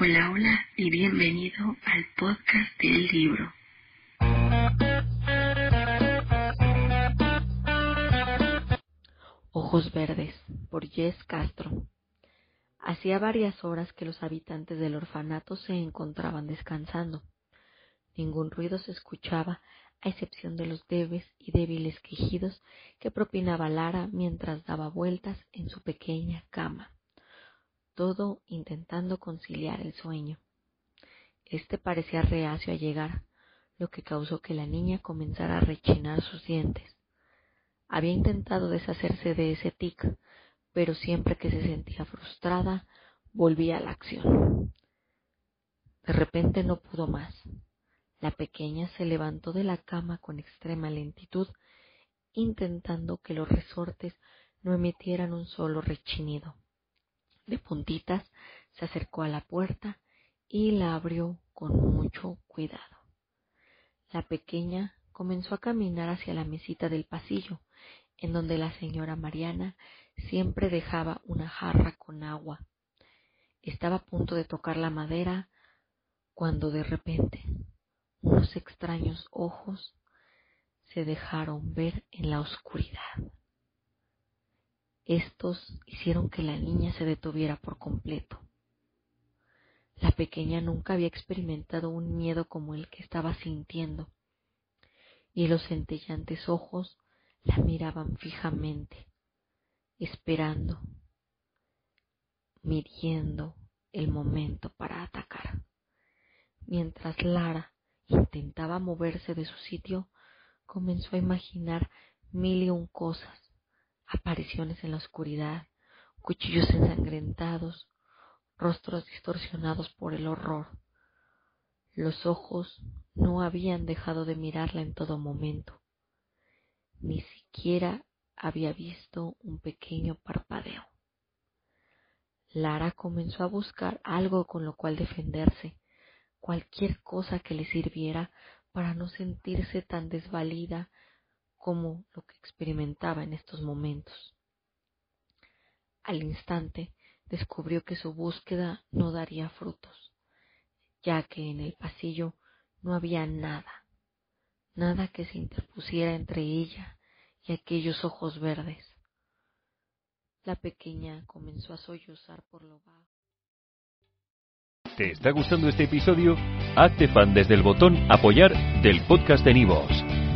Hola, hola y bienvenido al podcast del libro. Ojos Verdes, por Jess Castro. Hacía varias horas que los habitantes del orfanato se encontraban descansando. Ningún ruido se escuchaba, a excepción de los leves y débiles quejidos que propinaba Lara mientras daba vueltas en su pequeña cama todo intentando conciliar el sueño. Este parecía reacio a llegar, lo que causó que la niña comenzara a rechinar sus dientes. Había intentado deshacerse de ese tic, pero siempre que se sentía frustrada, volvía a la acción. De repente no pudo más. La pequeña se levantó de la cama con extrema lentitud, intentando que los resortes no emitieran un solo rechinido de puntitas, se acercó a la puerta y la abrió con mucho cuidado. La pequeña comenzó a caminar hacia la mesita del pasillo, en donde la señora Mariana siempre dejaba una jarra con agua. Estaba a punto de tocar la madera cuando de repente unos extraños ojos se dejaron ver en la oscuridad. Estos hicieron que la niña se detuviera por completo. La pequeña nunca había experimentado un miedo como el que estaba sintiendo, y los centellantes ojos la miraban fijamente, esperando, midiendo el momento para atacar. Mientras Lara intentaba moverse de su sitio, comenzó a imaginar mil y un cosas apariciones en la oscuridad, cuchillos ensangrentados, rostros distorsionados por el horror. Los ojos no habían dejado de mirarla en todo momento. Ni siquiera había visto un pequeño parpadeo. Lara comenzó a buscar algo con lo cual defenderse, cualquier cosa que le sirviera para no sentirse tan desvalida como lo que experimentaba en estos momentos. Al instante descubrió que su búsqueda no daría frutos, ya que en el pasillo no había nada, nada que se interpusiera entre ella y aquellos ojos verdes. La pequeña comenzó a sollozar por lo bajo. ¿Te está gustando este episodio? Hazte fan desde el botón apoyar del podcast de Nivos.